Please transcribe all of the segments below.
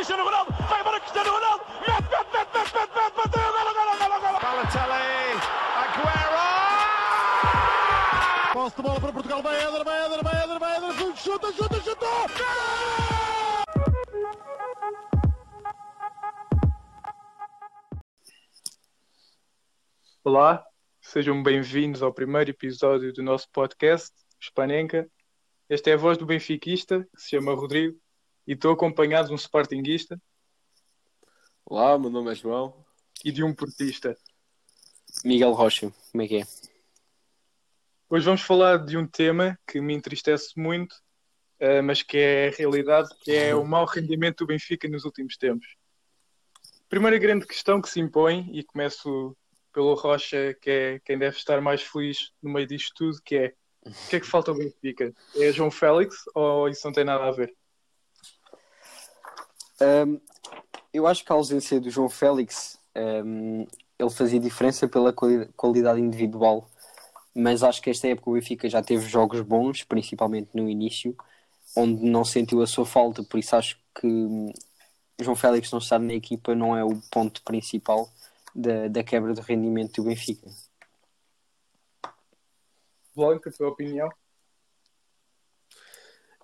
Cristiano Ronaldo, vai embora Cristiano Ronaldo, mete, mete, mete, mete, mete, mete, bateu, golo, golo, golo, golo. Balotelli, Aguero! Posse de bola para Portugal, vai Éder, vai Éder, vai Éder, vai Éder, chuta, chuta, chuta! Olá, sejam bem-vindos ao primeiro episódio do nosso podcast, Spanenka. Esta é a voz do benfiquista, que se chama Rodrigo, e estou acompanhado de um sportinguista Olá, meu nome é João. e de um portista. Miguel Rocha, como é que é? Hoje vamos falar de um tema que me entristece muito, eh, mas que é a realidade, que é o mau rendimento do Benfica nos últimos tempos. Primeira grande questão que se impõe, e começo pelo Rocha, que é quem deve estar mais feliz no meio disto tudo, que é o que é que falta ao Benfica? É João Félix ou isso não tem nada a ver? Ahm, eu acho que a ausência do João Félix ahm, ele fazia diferença pela quali- qualidade individual, mas acho que esta época o Benfica já teve jogos bons, principalmente no início, onde não sentiu a sua falta, por isso acho que hum, João Félix não estar na equipa não é o ponto principal da, da quebra do rendimento do Benfica. Blanca, a tua opinião?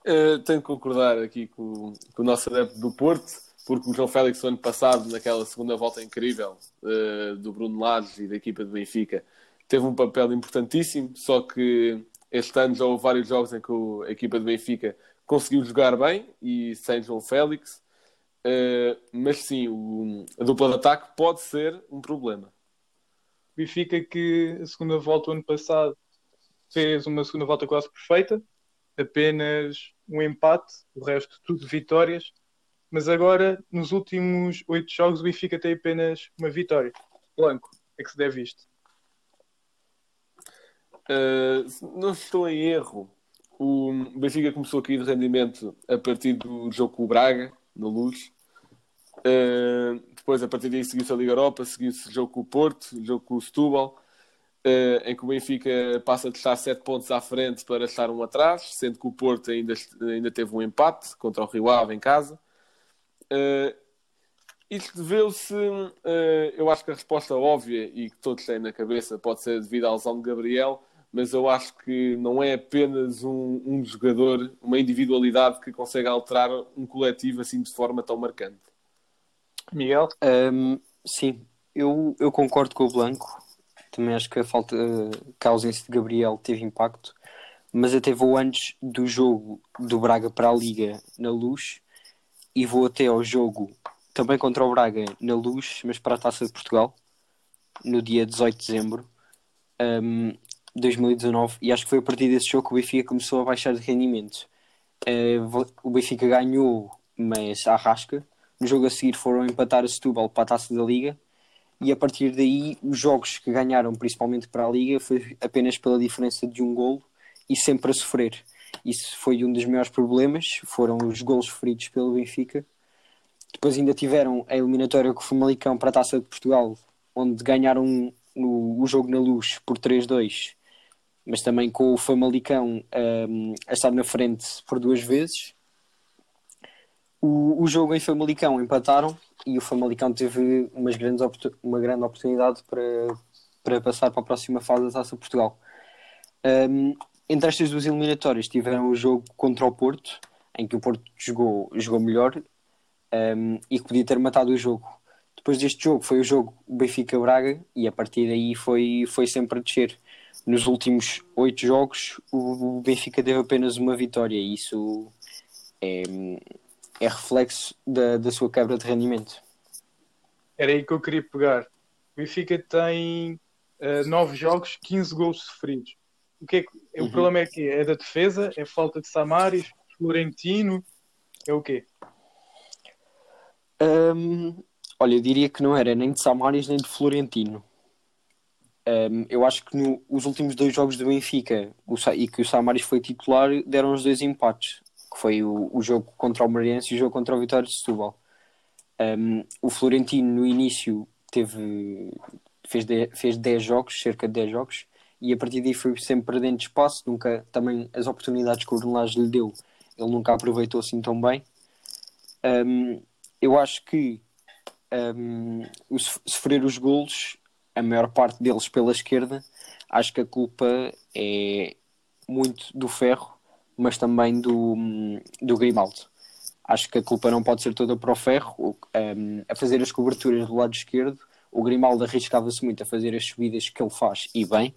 Eh, tenho que concordar aqui com, com o nosso adepto do Porto, porque o João Félix, no ano passado, naquela segunda volta incrível eh, do Bruno Lage e da equipa do Benfica, teve um papel importantíssimo. Só que este ano já houve vários jogos em que a equipa do Benfica conseguiu jogar bem e sem João Félix. Eh, mas sim, o- a dupla de ataque pode ser um problema. Benfica que a segunda volta, o ano passado, fez uma segunda volta quase perfeita, apenas um empate, o resto tudo vitórias, mas agora, nos últimos oito jogos, o Benfica tem apenas uma vitória. Blanco, é que se deve isto. Uh, não estou em erro, o Benfica começou a cair de rendimento a partir do jogo com o Braga, na luz. Uh, depois, a partir daí, seguiu-se a Liga Europa, seguiu-se o jogo com o Porto, o jogo com o Setúbal, em que o Benfica passa de estar 7 pontos à frente para estar um atrás, sendo que o Porto ainda, ainda teve um empate contra o Rio Ave em casa. Uh, isto deveu-se, uh, eu acho que a resposta óbvia e que todos têm na cabeça pode ser devido à lesão de Gabriel, mas eu acho que não é apenas um, um jogador, uma individualidade que consegue alterar um coletivo assim de forma tão marcante. Miguel? Ahm, sim, eu, eu concordo com o Blanco. Também acho que a falta, que a ausência de Gabriel teve impacto, mas até vou antes do jogo do Braga para a Liga na Luz e vou até ao jogo também contra o Braga na Luz, mas para a Taça de Portugal, no dia 18 de dezembro de 2019. E acho que foi a partir desse jogo que o Benfica começou a baixar de rendimento. Vo- o Benfica ganhou, mas à rasca. No jogo a seguir foram empatar a Setúbal para a Taça da Liga e a partir daí os jogos que ganharam, principalmente para a Liga, foi apenas pela diferença de um golo e sempre a sofrer. Isso foi um dos maiores problemas, foram os golos sofridos pelo Benfica. Depois ainda tiveram a eliminatória com o Famalicão para a Taça de Portugal, onde ganharam no- o jogo na luz por 3-2, mas também com o Famalicão hum, a estar na frente por duas vezes. O, o jogo em Famalicão empataram e o Famalicão teve umas grandes uma grande oportunidade para, para passar para a próxima fase da Taça Portugal. Um, entre estas duas eliminatórias tiveram o jogo contra o Porto, em que o Porto jogou, jogou melhor um, e que podia ter matado o jogo. Depois deste jogo foi o jogo Benfica-Braga e a partir daí foi, foi sempre a descer. Nos últimos oito jogos o Benfica teve apenas uma vitória e isso é, é reflexo da, da sua quebra de rendimento. Era aí que eu queria pegar. O Benfica tem eh, nove jogos, 15 gols sofridos. O, que é que- o Uhum. problema é que é da defesa, é falta de Samaris, Florentino, é o quê? Hum, olha, eu diria que não era nem de Samaris nem de Florentino. Hum, eu acho que no- os últimos dois jogos do Benfica o e que o Samaris foi titular deram os dois empates, que foi o, o jogo contra o Mariense e o jogo contra o Vitória de Setúbal. Hum, o Florentino no início teve fez, de, fez 10 jogos, cerca de 10 jogos, e a partir daí foi sempre perdendo espaço, nunca também as oportunidades que o Ornelage lhe deu, ele nunca aproveitou assim tão bem. Um, eu acho que um, sofrer os golos, a maior parte deles pela esquerda, acho que a culpa é muito do Ferro, mas também do, do Grimaldo. Acho que a culpa não pode ser toda para o Ferro, um, a fazer as coberturas do lado esquerdo. O Grimaldo arriscava-se muito a fazer as subidas que ele faz, e bem,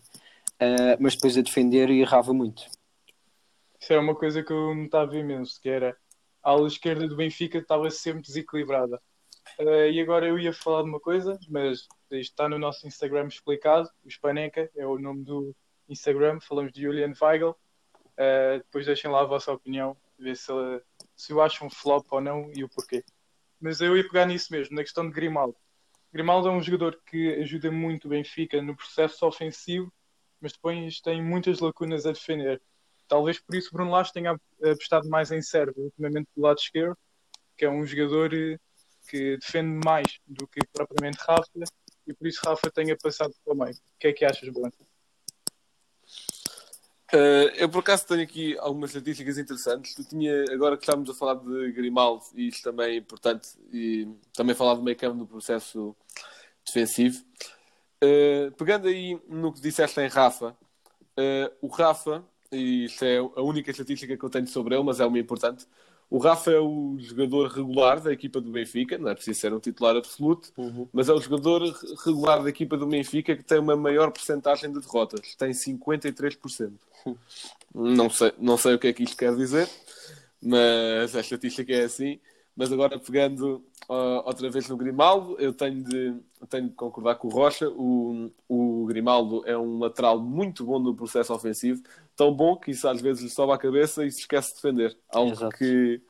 uh, mas depois a defender errava muito. Isso era uma coisa que eu notava imenso, que era a ala esquerda do Benfica estava sempre desequilibrada. Eh, e agora eu ia falar de uma coisa, mas isto está no nosso Instagram explicado. O Spaneca é o nome do Instagram. Falamos de Julian Weigl. Eh, depois deixem lá a vossa opinião, ver se, se o acham flop ou não e o porquê. Mas eu ia pegar nisso mesmo, na questão de Grimaldo. Grimaldo é um jogador que ajuda muito o Benfica no processo ofensivo, mas depois tem muitas lacunas a defender. Talvez por isso Bruno Lage tenha apostado mais em Sérvia, ultimamente do lado esquerdo, que é um jogador eh, que defende mais do que propriamente Rafa, e por isso Rafa tenha passado meio. O que é que achas, Blanco? Uh, eu por acaso tenho aqui algumas estatísticas interessantes. Tu tinha, agora que estamos a falar de Grimaldo, e isto também é importante, e também falar do meio campo no processo defensivo. Uh, pegando aí no que disseste em Rafa, uh, o Rafa, e isto é a única estatística que eu tenho sobre ele, mas é uma importante. O Rafa é o jogador regular da equipa do Benfica, não é preciso ser um titular absoluto, mas é o jogador regular da equipa do Benfica que tem uma maior porcentagem de derrotas, tem 53%. Não sei, não sei o que é que isto quer dizer, mas a estatística é assim. Mas agora pegando uh, outra vez no Grimaldo, eu tenho de, tenho de concordar com o Rocha. O, o Grimaldo é um lateral muito bom no processo ofensivo, tão bom que isso às vezes lhe sobe a cabeça e se esquece de defender. Algo Exato. que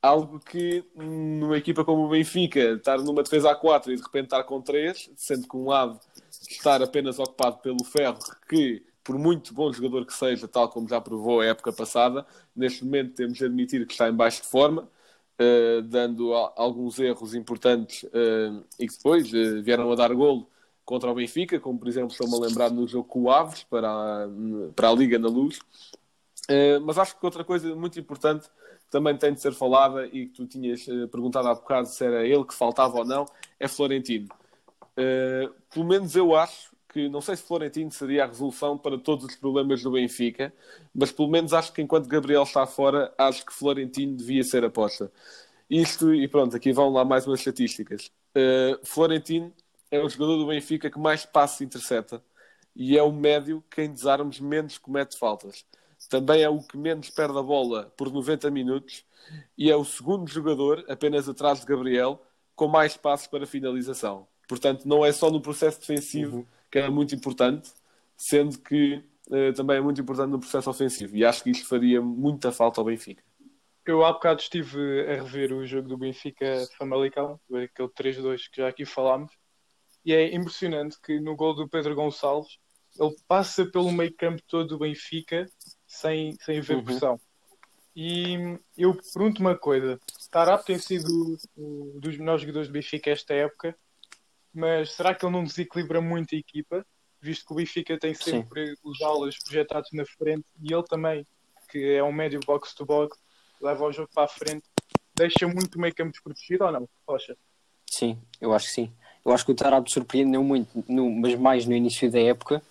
algo que numa equipa como o Benfica, estar numa defesa a 4 e de repente estar com 3, sendo que um lado estar apenas ocupado pelo Ferro, que por muito bom jogador que seja, tal como já provou a época passada, neste momento temos de admitir que está em baixo de forma, eh, dando a- alguns erros importantes eh, e que depois eh, vieram a dar golo contra o Benfica, como por exemplo estou-me a lembrar no jogo com o Aves para a, para a Liga na Luz. Mas acho que outra coisa muito importante também tem de ser falada e que tu tinhas perguntado há bocado se era ele que faltava ou não, é Florentino. Pelo menos eu acho que, não sei se Florentino seria a resolução para todos os problemas do Benfica, mas pelo menos acho que enquanto Gabriel está fora, acho que Florentino devia ser aposta. Isto, e pronto, aqui vão lá mais umas estatísticas. Eh, Florentino é o jogador do Benfica que mais passos intercepta e é o médio que em desarmes menos comete faltas. Também é o que menos perde a bola por 90 minutos e é o segundo jogador, apenas atrás de Gabriel, com mais passos para finalização. Portanto, não é só no processo defensivo que é muito importante, sendo que eh, também é muito importante no processo ofensivo. E acho que isto faria muita falta ao Benfica. Eu há bocado estive a rever o jogo do Benfica Famalicão, aquele 3-2 que já aqui falámos, e é impressionante que no gol do Pedro Gonçalves ele passa pelo meio campo todo do Benfica sem, sem haver Uhum. pressão. E eu pergunto uma coisa: Tarap tem sido um dos melhores jogadores do Benfica esta época, mas será que ele não desequilibra muito a equipa? Visto que o Benfica tem Sim. sempre os alas projetados na frente e ele também, que é um médio box-to-box, leva o jogo para a frente, deixa muito o meio campo desprotegido ou não? Rocha? Sim, eu acho que sim. Eu acho que o Tarab surpreendeu muito, no- mas mais no início da época.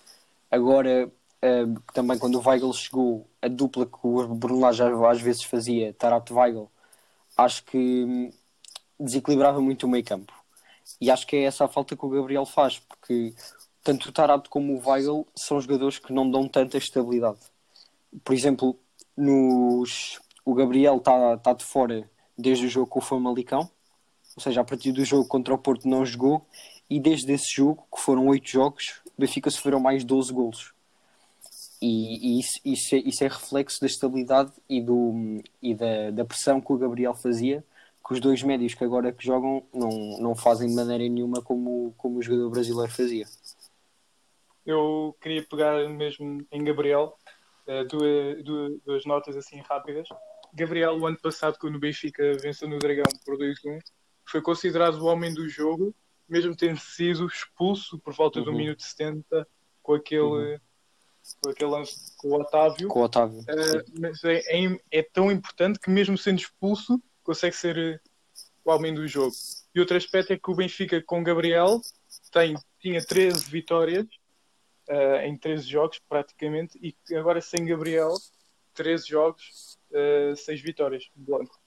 Agora, eh, também quando o Weigl chegou, a dupla que o Bruno já às vezes fazia, Tarab-Weigl, acho que hum, desequilibrava muito o meio campo. E acho que é essa a falta que o Gabriel faz, porque tanto o Tarab como o Weigl são jogadores que não dão tanta estabilidade. Por exemplo, nos... o Gabriel está tá de fora desde o jogo com o Famalicão, ou seja, a partir do jogo contra o Porto não jogou e desde esse jogo, que foram oito jogos, o Benfica sofreram mais 12 golos. E, e isso, isso, é, isso é reflexo da estabilidade e, do, e da, da pressão que o Gabriel fazia, que os dois médios que agora que jogam não, não fazem de maneira nenhuma como, como o jogador brasileiro fazia. Eu queria pegar mesmo em Gabriel, eh, duas, duas, duas notas assim rápidas. Gabriel, o ano passado, quando o Benfica venceu no Dragão por 2-1, foi considerado o homem do jogo, mesmo tendo sido expulso por volta do Uhum. minuto 70 com aquele, com aquele lance com o Otávio. Com o Otávio. Uh, mas é, é, é tão importante que mesmo sendo expulso consegue ser uh, o homem do jogo. E outro aspecto é que o Benfica com Gabriel tem, tinha 13 vitórias uh, em 13 jogos praticamente e agora sem Gabriel 13 jogos, uh, 6 vitórias, Blanco.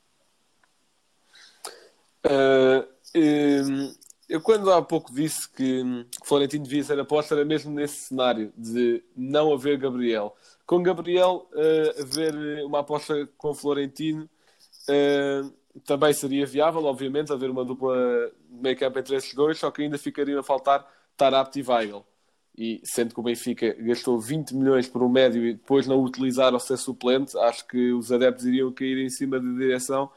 Uh, um, eu quando há pouco disse que Florentino devia ser aposta era mesmo nesse cenário de não haver Gabriel. Com Gabriel uh, haver uma aposta com Florentino uh, também seria viável, obviamente, haver uma dupla campo entre esses dois, só que ainda ficaria a faltar Tarabt e Weigl. E sendo que o Benfica gastou 20 milhões por um médio e depois não utilizar ao ser suplente, acho que os adeptos iriam cair em cima da direção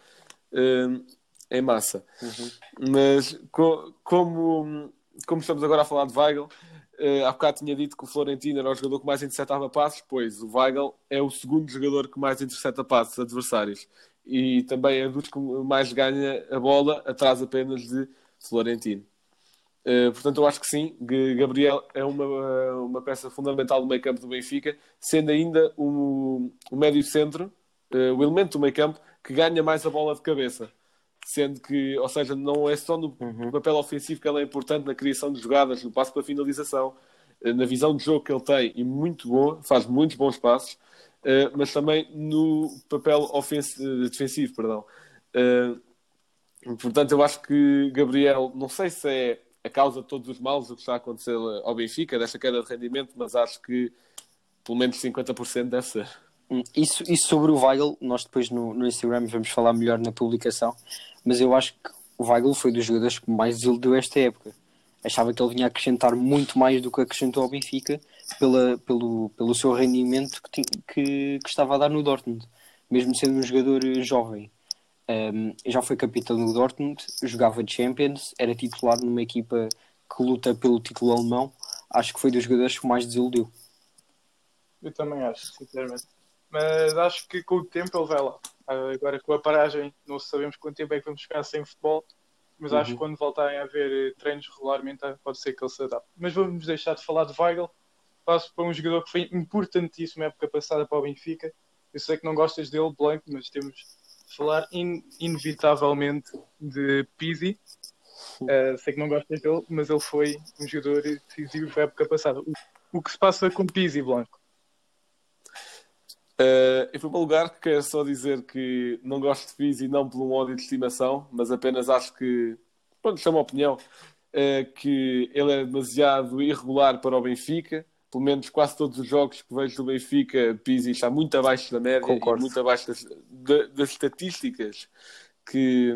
uh, em massa. Uhum. Mas co como, como estamos agora a falar de Weigl, uh, há bocado tinha dito que o Florentino era o jogador que mais interceptava passos, pois o Weigl é o segundo jogador que mais intercepta passos adversários e também é dos que mais ganha a bola, atrás apenas de Florentino. Uh, portanto, eu acho que sim, Gabriel é uma, uma peça fundamental do meio campo do Benfica, sendo ainda o, o médio centro, uh, o elemento do meio campo que ganha mais a bola de cabeça. Sendo que, ou seja, não é só no uhum. papel ofensivo que ele é importante na criação de jogadas, no passo para a finalização, uh, na visão de jogo que ele tem, e muito bom, faz muitos bons passos, mas também no papel defensivo. Perdão. portanto, eu acho que Gabriel, não sei se é a causa de todos os males o que está a acontecer ao Benfica, desta queda de rendimento, mas acho que pelo menos 50% deve ser. Hum, isso, isso sobre o Weigl, nós depois no, no Instagram vamos falar melhor na publicação, mas eu acho que o Weigl foi dos jogadores que mais desiludiu esta época. Achava que ele vinha acrescentar muito mais do que acrescentou ao Benfica pela, pelo, pelo seu rendimento que, que, que estava a dar no Dortmund, mesmo sendo um jogador jovem. Um, já foi capitão do Dortmund, jogava Champions, era titular numa equipa que luta pelo título alemão. Acho que foi dos jogadores que mais desiludiu. Eu também acho, sinceramente. Mas acho que com o tempo ele vai lá. Agora com a paragem, não sabemos quanto tempo é que vamos ficar sem futebol, mas uhum. acho que quando voltarem a haver eh, treinos regularmente, pode ser que ele se adapte. Mas vamos deixar de falar de Weigl. Passo para um jogador que foi importantíssimo na época passada para o Benfica. Eu sei que não gostas dele, Blanco, mas temos falar in, inevitavelmente de Pizzi. Uh, sei que não gostas dele, mas ele foi um jogador decisivo na época passada. O, o que se passa com Pizzi, Blanco? Uh, em primeiro lugar, quero só dizer que não gosto de Pizzi não por um ódio de estimação, mas apenas acho que, pronto, chama a opinião, uh, que ele é demasiado irregular para o Benfica pelo menos quase todos os jogos que vejo do Benfica, Pizzi está muito abaixo da média Concordo. e muito abaixo das, das estatísticas que,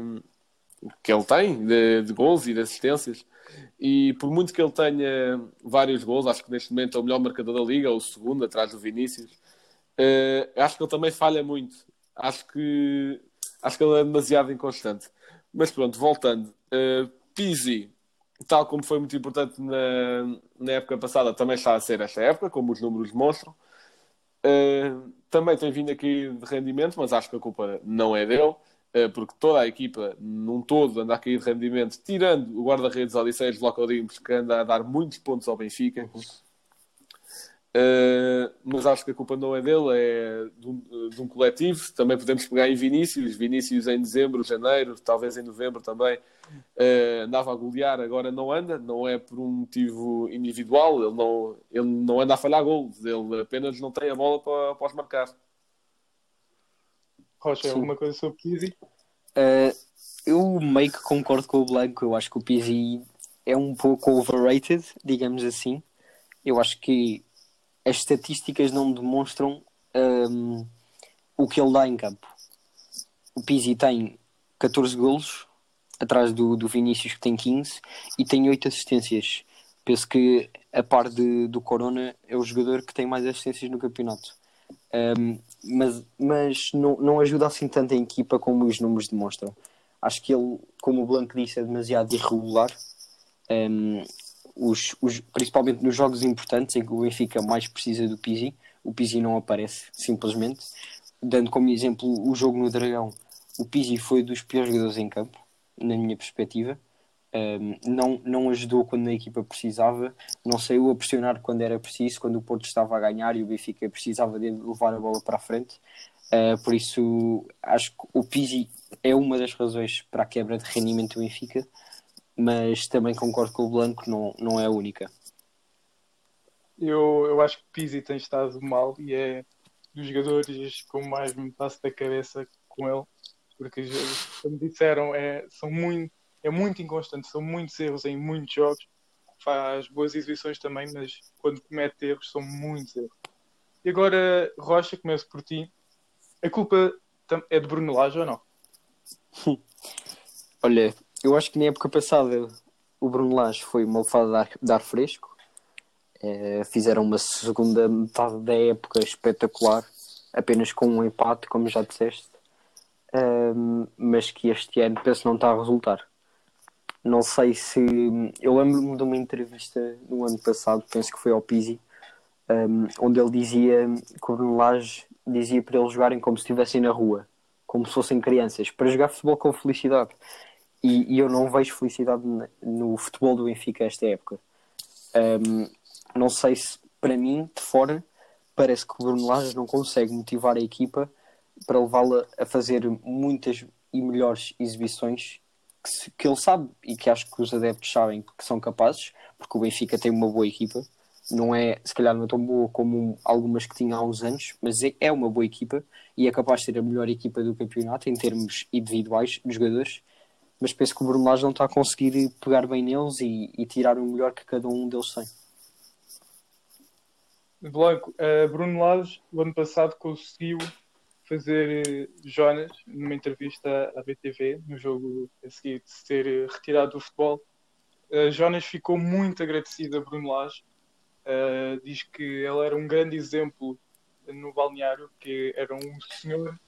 que ele tem de, de gols e de assistências. E por muito que ele tenha vários gols, acho que neste momento é o melhor marcador da liga, ou o segundo, atrás do Vinícius. Uh, acho que ele também falha muito. Acho que, acho que ele é demasiado inconstante. Mas pronto, voltando. Uh, Pizzi tal como foi muito importante na, na época passada, também está a ser esta época, como os números mostram. Uh, também tem vindo aqui de rendimento, mas acho que a culpa não é dele, uh, porque toda a equipa, num todo, anda a cair de rendimento, tirando o guarda-redes Odisseias Locodimos, que anda a dar muitos pontos ao Benfica. Uh, mas acho que a culpa não é dele, é de um, de um, coletivo. Também podemos pegar em Vinícius, Vinícius em dezembro, janeiro, talvez em novembro também, uh, andava a golear, agora não anda, não é por um motivo individual, ele não, ele não anda a falhar gols, ele apenas não tem a bola para, para os marcar. Rocha, alguma coisa sobre Pizzi? Uh, eu meio que concordo com o Blanco, eu acho que o Pizzi é um pouco overrated, digamos assim. Eu acho que as estatísticas não demonstram um, o que ele dá em campo. O Pizzi tem 14 golos, atrás do, do Vinícius que tem 15, e tem 8 assistências. Penso que, a par de, do Corona, é o jogador que tem mais assistências no campeonato. Um, mas mas não, não ajuda assim tanto a equipa como os números demonstram. Acho que ele, como o Blanco disse, é demasiado irregular. Um, os, os, principalmente nos jogos importantes em que o Benfica mais precisa do Pizzi, o Pizzi não aparece, simplesmente. Dando como exemplo o jogo no Dragão, o Pizzi foi dos piores jogadores em campo, na minha perspectiva. Um, não, não ajudou quando a equipa precisava, não saiu a pressionar quando era preciso, quando o Porto estava a ganhar e o Benfica precisava de levar a bola para a frente. Uh, por isso, acho que o Pizzi é uma das razões para a quebra de rendimento do Benfica, mas também concordo com o Blanco, não, não é a única. Eu, eu acho que Pizzi tem estado mal e é dos jogadores com mais me passo da cabeça com ele, porque como disseram, é, são muito, é muito inconstante, são muitos erros em muitos jogos, faz boas exibições também, mas quando comete erros são muitos erros. E agora, Rocha, começo por ti. A culpa é de Bruno Lage ou não? Olha, eu acho que na época passada o Bruno Lage foi uma lefada de ar, de ar fresco. Eh, fizeram uma segunda metade da época espetacular, apenas com um empate, como já disseste. Mas que este ano penso não está a resultar. Não sei se. Eu lembro-me de uma entrevista no ano passado, penso que foi ao Pizzi, ahm, onde ele dizia que o Bruno Lage dizia para eles jogarem como se estivessem na rua, como se fossem crianças, para jogar futebol com felicidade. E, e eu não vejo felicidade no futebol do Benfica esta época. Ahm, não sei se, para mim, de fora, parece que o Bruno Lage não consegue motivar a equipa para levá-la a fazer muitas e melhores exibições que, se- que ele sabe e que acho que os adeptos sabem que são capazes, porque o Benfica tem uma boa equipa. Não é, se calhar, não é tão boa como algumas que tinha há uns anos, mas é, é uma boa equipa e é capaz de ser a melhor equipa do campeonato em termos individuais de jogadores. Mas penso que o Bruno Lage não está a conseguir pegar bem neles e, e tirar o melhor que cada um deles tem. Blanco, a Bruno Lage, o ano passado, conseguiu fazer eh, Jonas numa entrevista à BTV, no jogo a seguir de ser eh, retirado do futebol. Eh, Jonas ficou muito agradecido a Bruno Lage. Eh, diz que ele era um grande exemplo no balneário, que era um senhor.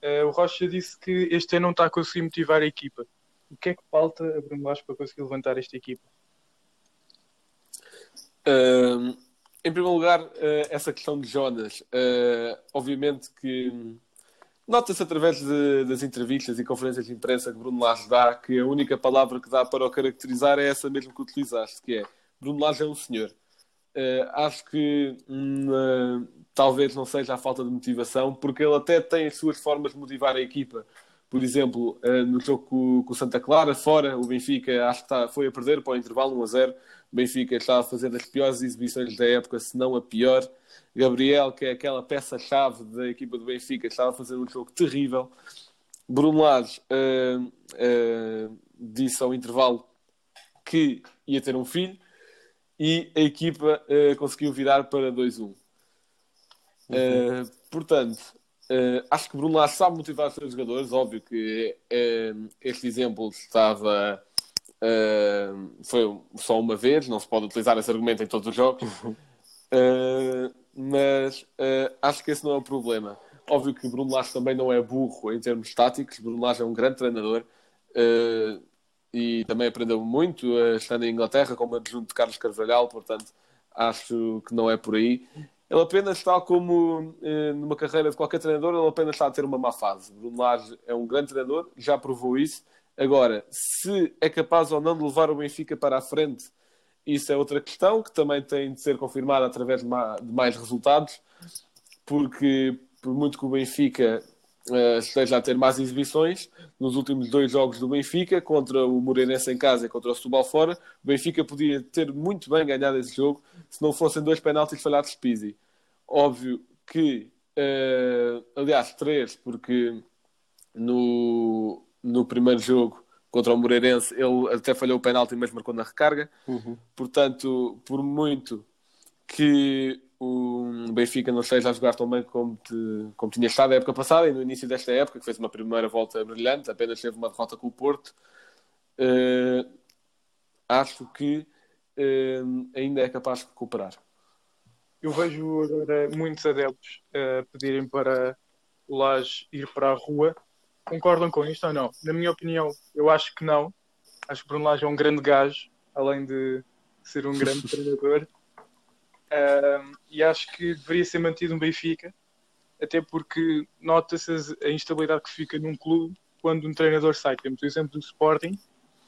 Eh, o Rocha disse que este ano não está a conseguir motivar a equipa. O que é que falta a Bruno Lage para conseguir levantar esta equipa? Em primeiro lugar, eh, essa questão de Jonas, eh, obviamente que nota-se através de- das entrevistas e conferências de imprensa que Bruno Lage dá que a única palavra que dá para o caracterizar é essa mesmo que utilizaste, que é Bruno Lage é um senhor. Eh, acho que hum, talvez não seja a falta de motivação, porque ele até tem as suas formas de motivar a equipa. Por exemplo, eh, no jogo com, o Santa Clara, fora, o Benfica acho que está, foi a perder para o intervalo 1 a 0. O Benfica está a fazer as piores exibições da época, se não a pior. Gabriel, que é aquela peça-chave da equipa do Benfica, estava a fazer um jogo terrível. Bruno Lage eh, eh, disse ao intervalo que ia ter um filho e a equipa eh, conseguiu virar para 2-1. Eh, portanto, eh, acho que Bruno Lage sabe motivar os seus jogadores. Óbvio que eh, este exemplo estava. eh, foi só uma vez, não se pode utilizar esse argumento em todos os jogos. Mas acho que esse não é o problema. Óbvio que Bruno Lage também não é burro em termos táticos. Bruno Lage é um grande treinador e também aprendeu muito estando em Inglaterra como adjunto de Carlos Carvalhal, portanto acho que não é por aí. Ele apenas está como eh, numa carreira de qualquer treinador, ele apenas está a ter uma má fase. Bruno Lage é um grande treinador, já provou isso. Agora, se é capaz ou não de levar o Benfica para a frente, isso é outra questão que também tem de ser confirmada através de, ma- de mais resultados, porque por muito que o Benfica eh, esteja a ter mais exibições, nos últimos dois jogos do Benfica, contra o Moreirense em casa e contra o Setúbal fora, o Benfica podia ter muito bem ganhado esse jogo se não fossem dois penaltis falhados de Pizzi. Óbvio que, eh, aliás, três, porque no, no primeiro jogo contra o Moreirense ele até falhou o penalti, mas marcou na recarga. Portanto, por muito que o Benfica não esteja a jogar tão bem como, te- como tinha estado a época passada e no início desta época, que fez uma primeira volta brilhante, apenas teve uma derrota com o Porto, eh, acho que eh, ainda é capaz de recuperar. Eu vejo agora muitos adeptos a pedirem para o ir para a rua. Concordam com isto ou não? Na minha opinião, eu acho que não. Acho que Bruno Lage é um grande gajo, além de ser um grande treinador. Ahm, e acho que deveria ser mantido um Benfica, até porque nota-se as- a instabilidade que fica num clube quando um treinador sai. Temos o exemplo do Sporting,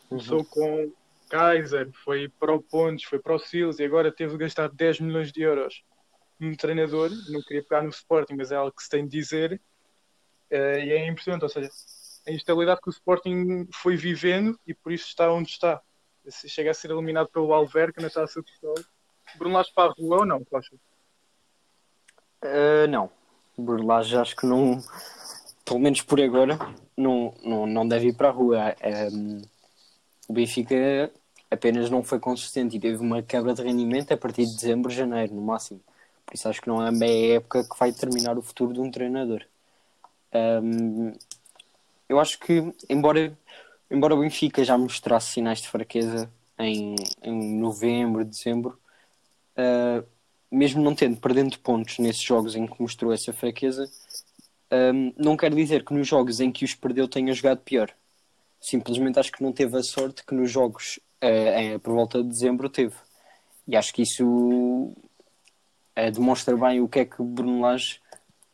começou com Kaiser, foi para o Pontes, foi para o Silas e agora teve de gastar 10 milhões de euros num treinador. Não queria pegar no Sporting, mas é algo que se tem de dizer. Eh, e é importante, ou seja, a instabilidade que o Sporting foi vivendo e por isso está onde está. Se chega a ser eliminado pelo Alverca na taça de Portugal, Bruno Lage para a rua ou não, Costa? Uh, não. Bruno Lage acho que não, pelo menos por agora, não, não, não deve ir para a rua. Um, o Benfica apenas não foi consistente e teve uma quebra de rendimento a partir de dezembro, janeiro, no máximo. Por isso acho que não é a época que vai determinar o futuro de um treinador. Um, eu acho que, embora, embora o Benfica já mostrasse sinais de fraqueza em, em novembro, dezembro, uh, mesmo não tendo perdendo pontos nesses jogos em que mostrou essa fraqueza, um, não quer dizer que nos jogos em que os perdeu tenha jogado pior. Simplesmente acho que não teve a sorte que nos jogos uh, por volta de dezembro teve. E acho que isso uh, demonstra bem o que é que Bruno Lage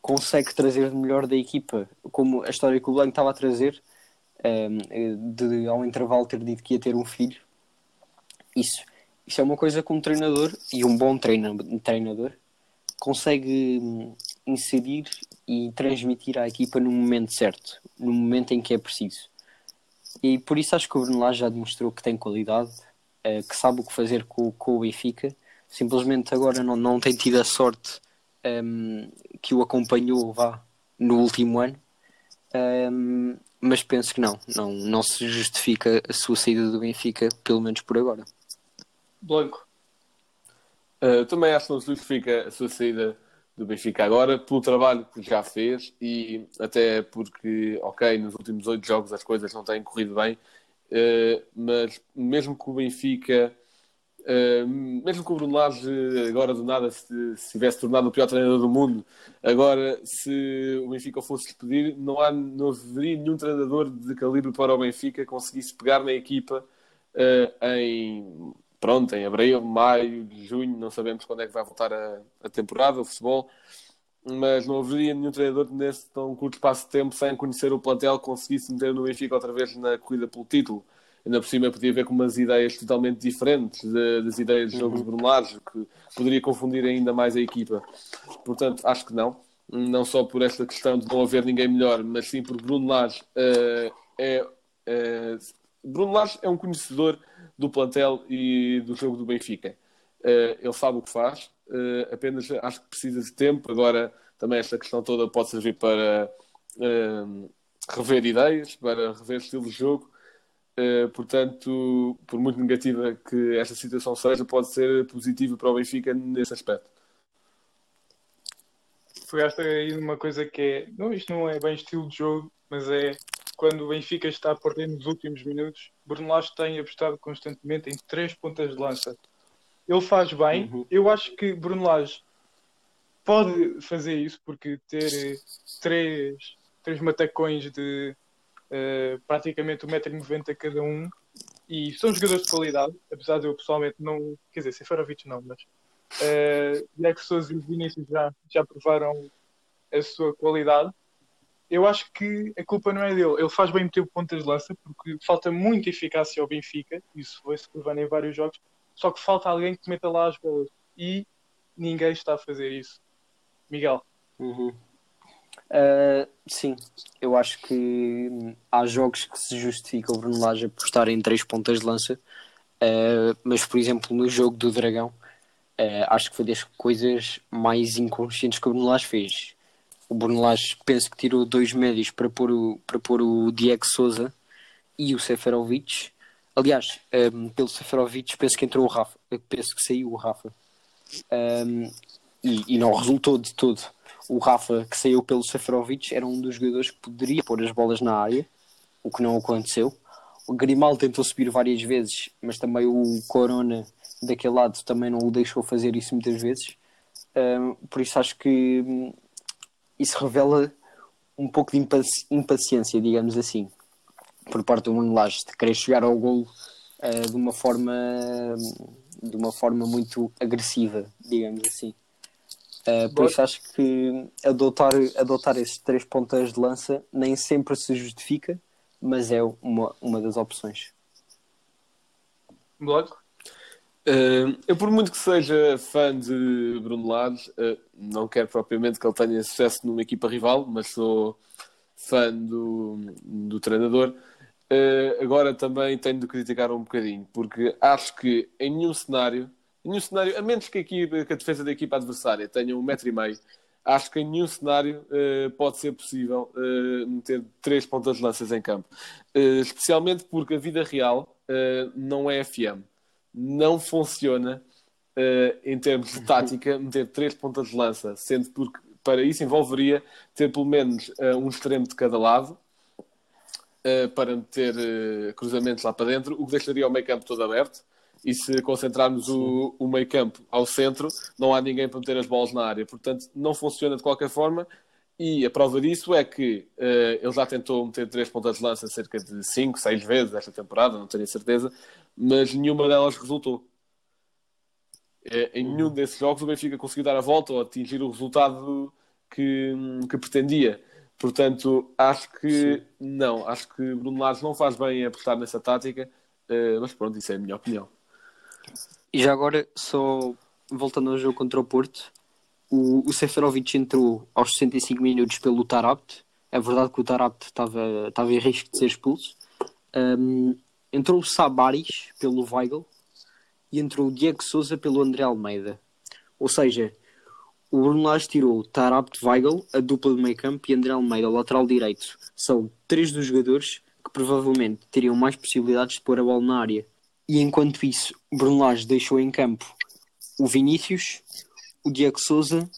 consegue trazer de melhor da equipa. Como a história que o Blanco estava a trazer, um, de ao intervalo ter dito que ia ter um filho. Isso, isso é uma coisa que um treinador, e um bom treina, treinador, consegue hum, inserir e transmitir à equipa no momento certo, no momento em que é preciso. E por isso acho que o Bruno Lage já demonstrou que tem qualidade, uh, que sabe o que fazer com, com o Benfica. Simplesmente agora não, não tem tido a sorte um, que o acompanhou vá no último ano. Um, mas penso que não, não, não se justifica a sua saída do Benfica, pelo menos por agora. Blanco. Uh, também acho que não justifica a sua saída do Benfica agora, pelo trabalho que já fez e até porque, ok, nos últimos oito jogos as coisas não têm corrido bem, uh, mas mesmo que o Benfica, uh, mesmo que o Bruno Lage agora do nada se, se tivesse tornado o pior treinador do mundo, agora se o Benfica fosse despedir, não, há, não haveria nenhum treinador de calibre para o Benfica conseguisse pegar na equipa uh, em pronto, em abril, maio, junho, não sabemos quando é que vai voltar a, a temporada, o futebol, mas não haveria nenhum treinador nesse tão curto espaço de tempo, sem conhecer o plantel, conseguisse meter no Benfica outra vez na corrida pelo título. Ainda por cima podia ver com umas ideias totalmente diferentes de, das ideias de jogo uhum. Lage, que poderia confundir ainda mais a equipa. Portanto, acho que não. Não só por esta questão de não haver ninguém melhor, mas sim porque Bruno Lage uh, é, uh, Bruno Lage é um conhecedor do plantel e do jogo do Benfica. Uh, ele sabe o que faz, uh, apenas acho que precisa de tempo. Agora, também esta questão toda pode servir para uh, rever ideias, para rever estilo de jogo. portanto, por muito negativa que esta situação seja, pode ser positiva para o Benfica nesse aspecto. Pegaste aí uma coisa que é. Não, isto não é bem estilo de jogo, mas é quando o Benfica está a perder nos últimos minutos, Bruno Lage tem apostado constantemente em três pontas de lança. Ele faz bem. Uhum. Eu acho que Bruno Lage pode fazer isso, porque ter eh, três, três matacões de uh, praticamente 1,90m cada um, e são jogadores de qualidade, apesar de eu pessoalmente não. Quer dizer, Seferovic não, mas. Uh, Diego Souza e Vinícius já, já provaram a sua qualidade eu acho que a culpa não é dele. Ele faz bem meter pontas de lança, porque falta muita eficácia ao Benfica, isso foi-se provando em vários jogos, só que falta alguém que meta lá as bolas. E ninguém está a fazer isso. Miguel. Uhum. Uh, sim, eu acho que há jogos que se justifica o Bruno Lage apostar em três pontas de lança, uh, mas por exemplo no jogo do Dragão, uh, acho que foi das coisas mais inconscientes que o Bruno Lage fez o Bruno Lage penso que tirou dois médios para pôr o, para pôr o Diego Souza e o Seferovic. Aliás, um, pelo Seferovic penso que entrou o Rafa, penso que saiu o Rafa. Um, e, e, não resultou de todo. O Rafa que saiu pelo Seferovic era um dos jogadores que poderia pôr as bolas na área, o que não aconteceu. O Grimal tentou subir várias vezes, mas também o Corona daquele lado também não o deixou fazer isso muitas vezes. Um, por isso acho que hum, isso revela um pouco de impaciência, digamos assim, por parte do Lage, de querer chegar ao golo uh, de uma forma de uma forma muito agressiva, digamos assim. Uh, por isso acho que adotar, adotar esses três pontas de lança nem sempre se justifica, mas é uma, uma das opções. Bloco? Uh, eu, por muito que seja fã de Bruno Lage, uh, não quero propriamente que ele tenha sucesso numa equipa rival, mas sou fã do, do treinador. Uh, agora também tenho de criticar um bocadinho, porque acho que em nenhum cenário, em nenhum cenário, a menos que a, equipa, que a defesa da equipa adversária tenha um metro e meio, acho que em nenhum cenário uh, pode ser possível uh, meter três pontas de lanças em campo. Uh, especialmente porque a vida real não é FM. Não funciona em termos de tática meter três pontas de lança, sendo porque para isso envolveria ter pelo menos um extremo de cada lado para meter cruzamentos lá para dentro, o que deixaria o meio campo todo aberto e se concentrarmos o, o meio campo ao centro, não há ninguém para meter as bolas na área. Portanto, não funciona de qualquer forma. E a prova disso é que uh, ele já tentou meter três pontas de lança cerca de 5, 6 vezes esta temporada, não tenho certeza, mas nenhuma delas resultou. Uh, em nenhum uhum. desses jogos o Benfica conseguiu dar a volta ou atingir o resultado que, que pretendia. Portanto, acho que Sim. não, acho que Bruno Lage não faz bem apostar nessa tática, uh, mas pronto, isso é a minha opinião. E já agora, só voltando ao jogo contra o Porto, o, o Seferovic entrou aos 65 minutos pelo Tarabt. É verdade que o Tarabt estava, estava em risco de ser expulso. Um, entrou o Sabaris pelo Weigl e entrou o Diego Souza pelo André Almeida. Ou seja, o Bruno Lage tirou Tarabt Weigl, a dupla do meio campo, e André Almeida, lateral direito. São três dos jogadores que provavelmente teriam mais possibilidades de pôr a bola na área. E enquanto isso, Bruno Lage deixou em campo o Vinícius, o Diego Souza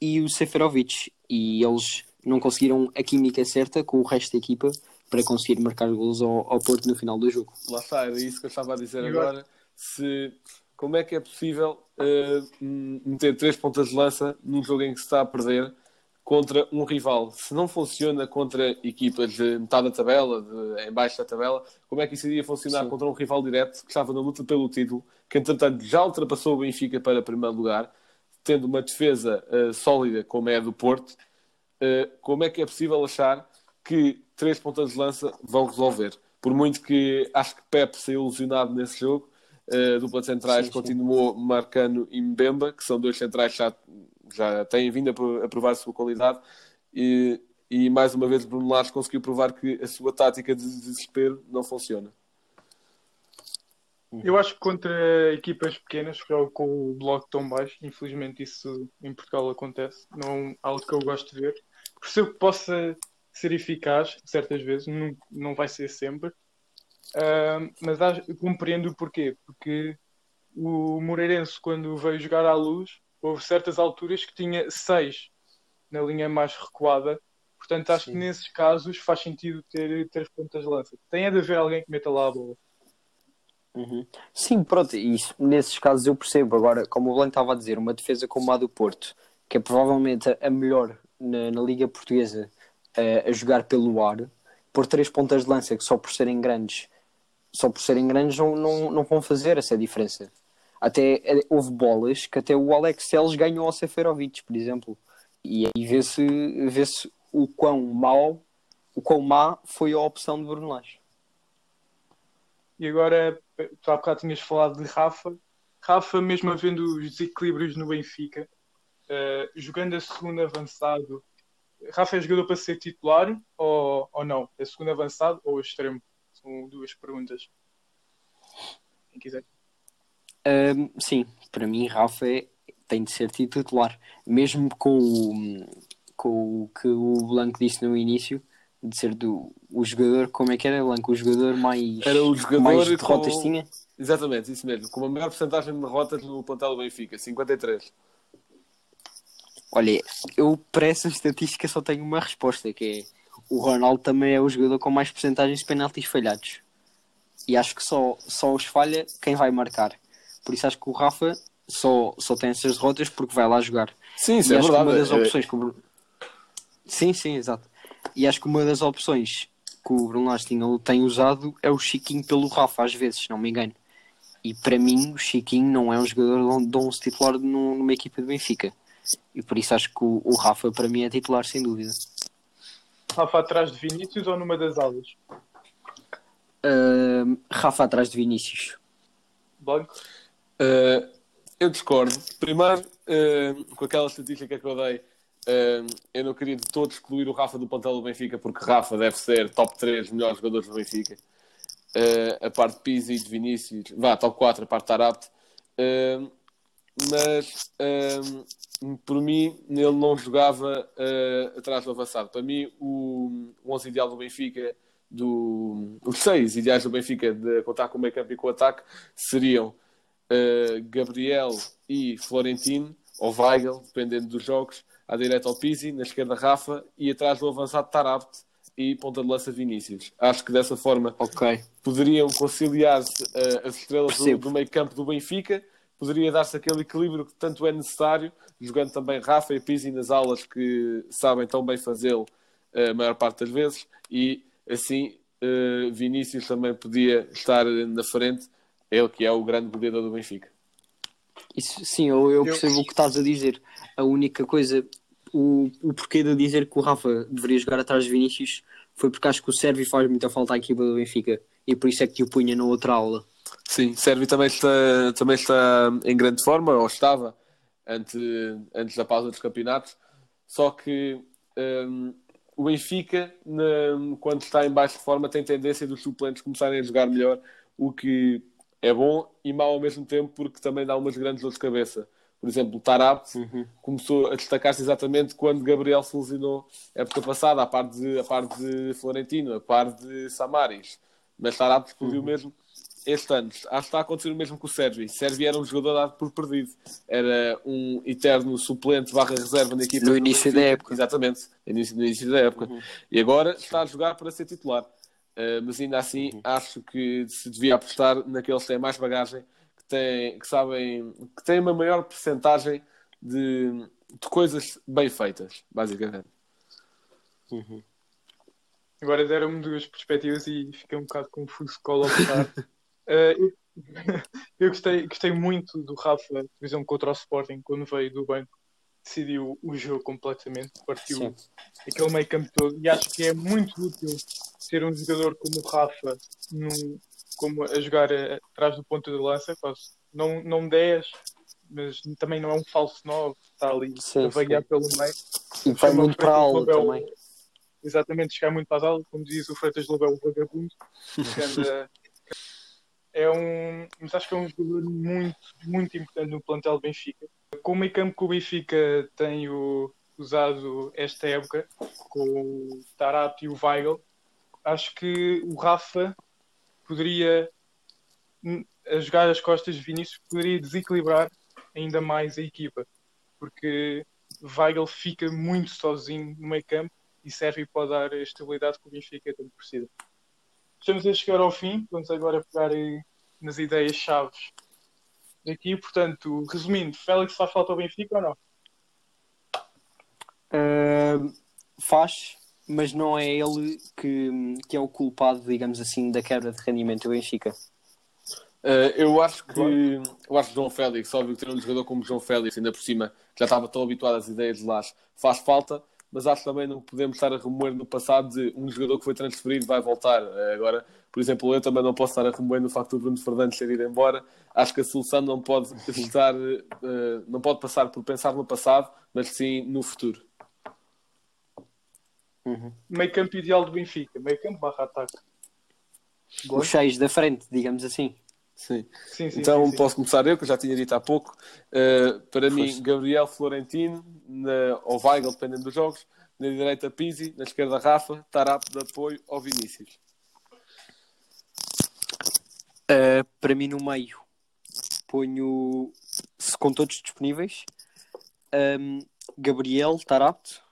e o Seferovic. E eles não conseguiram a química certa com o resto da equipa para conseguir marcar gols ao, ao Porto no final do jogo. Lá está, era isso que eu estava a dizer agora. Se, como é que é possível uh, meter três pontas de lança num jogo em que se está a perder contra um rival. Se não funciona contra equipas de metade da tabela, de, em baixo da tabela, como é que isso iria funcionar Sim. contra um rival direto que estava na luta pelo título, que entretanto já ultrapassou o Benfica para primeiro lugar, tendo uma defesa uh, sólida como é a do Porto? Uh, como é que é possível achar que três pontas de lança vão resolver? Por muito que acho que Pep saiu ilusionado nesse jogo, uh, a dupla de centrais sim, continuou Marcano e Mbemba, que são dois centrais já já têm vindo a provar a sua qualidade e, e mais uma vez Bruno Lage conseguiu provar que a sua tática de desespero não funciona. Eu acho que contra equipas pequenas que com o bloco tão baixo, infelizmente isso em Portugal acontece, não é algo que eu gosto de ver. Percebo que possa ser eficaz certas vezes, não, não vai ser sempre, uh, mas acho, compreendo o porquê, porque o Moreirense, quando veio jogar à luz, houve certas alturas que tinha seis na linha mais recuada. Portanto, acho Sim. que nesses casos faz sentido ter três pontas de lança. Tem de haver alguém que meta lá a bola. Uhum. Sim, pronto, isso, nesses casos eu percebo. Agora, como o Blanco estava a dizer, uma defesa como a do Porto, que é provavelmente a melhor na, na Liga Portuguesa a, a jogar pelo ar, por três pontas de lança que só por serem grandes, só por serem grandes não, não, não vão fazer essa diferença. Até eh, houve bolas que até o Alex Celes ganhou ao Seferovic, por exemplo. E aí vê-se vê o quão mau, o quão má foi a opção de Bruno Lage. E agora, tu há bocado tinhas falado de Rafa. Rafa, mesmo havendo os desequilíbrios no Benfica, uh, jogando a segundo avançado, Rafa é jogador para ser titular ou, ou não? É segundo avançado ou extremo? São duas perguntas. Quem quiser. Um, sim, para mim Rafa é, tem de ser titular, mesmo com o, com o que o Blanco disse no início, de ser do o jogador, como é que era Blanco? O jogador mais, era o jogador mais derrotas com... tinha? Exatamente, isso mesmo, com a maior porcentagem de derrotas no plantel do Benfica, 53. Olha, eu para essa estatística só tenho uma resposta, que é o Ronaldo também é o jogador com mais porcentagens de penaltis falhados. E acho que só, só os falha quem vai marcar. Por isso acho que o Rafa só, só tem essas derrotas porque vai lá jogar. Sim, isso e é acho verdade. Que uma das é- opções que o... Sim, sim, exato. E acho que uma das opções que o Bruno Lage tem usado é o Chiquinho pelo Rafa, às vezes, se não me engano. E para mim, o Chiquinho não é um jogador de 11 titular numa equipa de Benfica. E por isso acho que o, o Rafa, para mim, é titular, sem dúvida. Rafa atrás de Vinícius ou numa das aulas? Uh, Rafa atrás de Vinícius. Blanco? Uh, eu discordo. Primeiro, uh, com aquela estatística que eu dei eu não queria de todo excluir o Rafa do plantel do Benfica, porque Rafa deve ser top 3 melhores jogadores do Benfica. Uh, a parte de Pizzi, de Vinícius, vá, top 4, a parte de Tarapte. Mas hum, por mim, ele não jogava uh, atrás do avançado. Para mim, o, o 11 ideal do Benfica, do, os 6 ideais do Benfica de contar com o meio campo e com o ataque seriam uh, Gabriel e Florentino, ou Weigl, dependendo dos jogos, à direita ao Pizzi, na esquerda Rafa e atrás do avançado Tarapte e ponta de lança Vinícius. Acho que dessa forma Ok. poderiam conciliar-se uh, as estrelas do, do meio campo do Benfica, poderia dar-se aquele equilíbrio que tanto é necessário, jogando também Rafa e Pizzi nas aulas que sabem tão bem fazê-lo uh, a maior parte das vezes, e assim uh, Vinícius também podia estar na frente, ele que é o grande goleador do Benfica. Isso, sim, eu, eu percebo o que estás a dizer. A única coisa, o, o porquê de dizer que o Rafa deveria jogar atrás de Vinícius foi porque acho que o Sérvio faz muita falta à equipa do Benfica e por isso é que o punha na outra aula. Sim, Sérvio também está, também está em grande forma, ou estava, antes, antes da pausa dos campeonatos. Só que hum, o Benfica, na- quando está em baixa forma, tem tendência dos suplentes começarem a jogar melhor, o que é bom e mau ao mesmo tempo, porque também dá umas grandes dores de cabeça. Por exemplo, o Tarap começou a destacar-se exatamente quando Gabriel se lesionou a época passada, a par de, a par de Florentino, a par de Samaris. Mas Tarap explodiu mesmo este ano. Acho que está a acontecer o mesmo com o Sérgio. Sérgio era um jogador dado por perdido. Era um eterno suplente barra reserva na equipa. No do início da época. Exatamente, no início, no início da época. E agora está a jogar para ser titular. Uh, mas ainda assim, acho que se devia apostar naqueles que têm mais bagagem, que, têm, que sabem, que têm uma maior percentagem de, de coisas bem feitas, basicamente. Agora deram-me duas perspectivas e fiquei um bocado confuso com o optar. Eh, eu, eu gostei, gostei muito do Rafa, por exemplo, contra o Sporting, quando veio do banco, decidiu o jogo completamente, partiu Sim. aquele meio campo todo e acho que é muito útil ter um jogador como o Rafa num- como a jogar eh, atrás do ponto de lança, quase não, não 10, mas também não é um falso 9, está ali Sim, a vaguear sim. pelo meio. E vai muito para a aula também. Exatamente, chegar muito para as aulas, como diz o Freitas Lobo, é um vagabundo. é um, mas acho que é um jogador muito, muito importante no plantel do Benfica. Com o meio campo que o Benfica tem o- usado esta época, com o Tarap e o Weigl, acho que o Rafa poderia, n- a jogar as costas de Vinícius, poderia desequilibrar ainda mais a equipa, porque Weigl fica muito sozinho no meio campo e serve para dar a estabilidade que o Benfica tanto precisa. Estamos a chegar ao fim, vamos agora pegar aí nas ideias chaves daqui. Portanto, resumindo, Félix faz falta ao Benfica ou não? Uh, faz, mas não é ele que, que é o culpado, digamos assim, da quebra de rendimento do Benfica. Uh, eu acho que eu acho que João Félix, óbvio que ter um jogador como João Félix, ainda por cima, que já estava tão habituado às ideias de Lás, faz falta, mas acho que também não podemos estar a remoer no passado de um jogador que foi transferido vai voltar. Uh, agora, por exemplo, eu também não posso estar a remoer no facto do Bruno Fernandes ter ido embora. Acho que a solução não pode estar, uh, não pode passar por pensar no passado, mas sim no futuro. Meio campo ideal do Benfica, meio campo barra ataque. Os seis da frente, digamos assim. Sim. Sim, sim, Então sim, sim. posso começar eu, que eu já tinha dito há pouco. Uh, para mim, Gabriel Florentino, na, ou Weigl, dependendo dos jogos. Na direita, Pizzi. Na esquerda, Rafa. Tarap de apoio ao Vinícius. Uh, para mim, no meio, ponho, se com todos disponíveis, um, Gabriel Tarapto,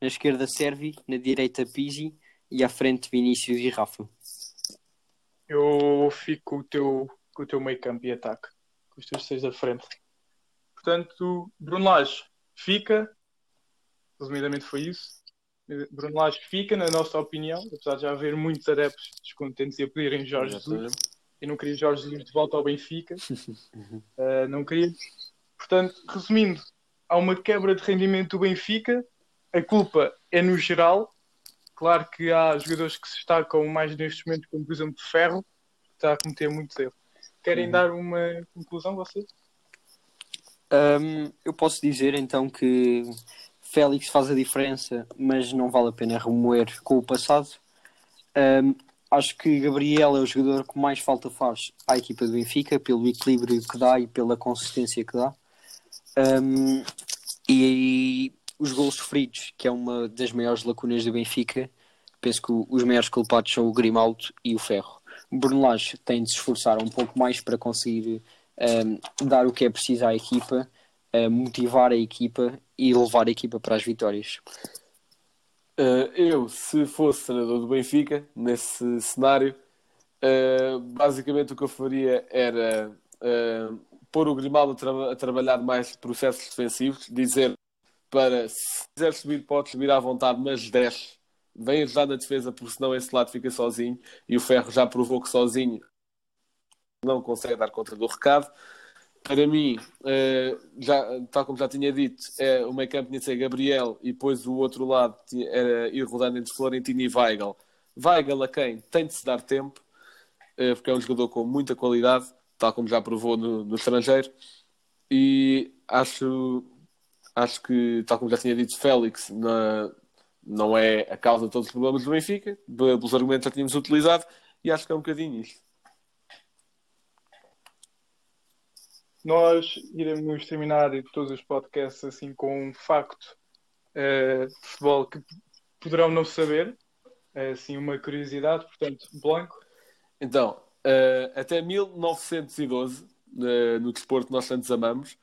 na esquerda Servi, na direita Pizzi e à frente Vinícius e Rafa. Eu fico o teu, com o teu meio campo e ataque, com os teus seis da frente. Portanto, Bruno Lage fica, resumidamente foi isso. Bruno Lage fica, na nossa opinião, apesar de já haver muitos adeptos descontentes e a pedirem Jorge Jesus. Eu não queria Jorge Jesus de volta ao Benfica. Uh, não queria. Portanto, resumindo, há uma quebra de rendimento do Benfica. A culpa é no geral. Claro que há jogadores que se destacam mais nestes momentos, como por exemplo Ferro, que está a cometer muitos erros. Querem Uhum. dar uma conclusão, vocês? Um, eu posso dizer então que Félix faz a diferença, mas não vale a pena remoer com o passado. Um, acho que Gabriel é o jogador que mais falta faz à equipa do Benfica, pelo equilíbrio que dá e pela consistência que dá. Um, e os gols sofridos, que é uma das maiores lacunas do Benfica, penso que os maiores culpados são o Grimaldo e o Ferro. Bruno Lage tem de se esforçar um pouco mais para conseguir um, dar o que é preciso à equipa, uh, motivar a equipa e levar a equipa para as vitórias. Uh, eu, se fosse treinador do Benfica, nesse cenário, uh, basicamente o que eu faria era uh, pôr o Grimaldo tra a, trabalhar mais processos defensivos, dizer para se quiser subir, pode subir à vontade, mas 10 vem ajudar na defesa, porque senão esse lado fica sozinho e o Ferro já provou que sozinho não consegue dar conta do recado. Para mim, já, tal como já tinha dito, é, o meio campo tinha de ser Gabriel e depois o outro lado era ir rodando entre Florentino e Weigl. Weigl a quem tem de se dar tempo, porque é um jogador com muita qualidade, tal como já provou no, no estrangeiro. E acho, acho que, tal como já tinha dito, Félix na, não é a causa de todos os problemas do Benfica, pelos argumentos que já tínhamos utilizado, e acho que é um bocadinho isto. Nós iremos terminar todos os podcasts assim com um facto uh, de futebol que poderão não saber, uh, assim uma curiosidade, portanto, Blanco. Então, uh, até 1912, no desporto que nós tantos amamos,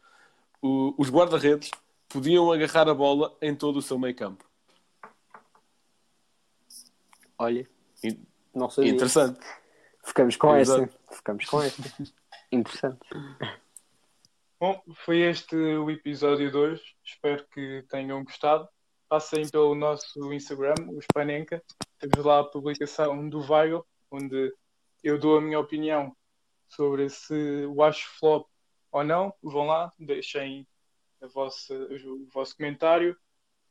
o, os guarda-redes podiam agarrar a bola em todo o seu meio campo. Olha, não sabia. Interessante. Ficamos com Exato. essa. Ficamos com essa. Interessante. Bom, foi este o episódio 2. Espero que tenham gostado. Passem pelo nosso Instagram, o Spanenka. Temos lá a publicação do Weigl, onde eu dou a minha opinião sobre se o acho flop ou não. Vão lá, deixem a vossa, o vosso comentário.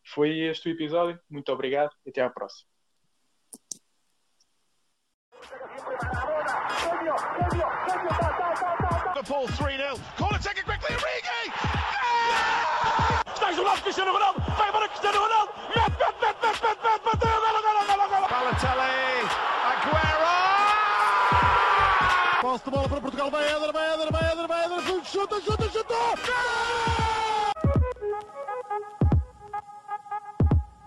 Foi este o episódio. Muito obrigado e até à próxima. Liverpool 3 0. Corner taken quickly. Origi! Está isolado Cristiano Ronaldo. Vai para Cristiano Ronaldo. Mete, mete, mete, mete, mete, mete, bateu. Golo, golo, golo, golo. Balotelli. Aguero! Posse de bola para Portugal, vai Éder, vai Éder, vai Éder, vai Éder, chuta, chuta, chuta! Gol!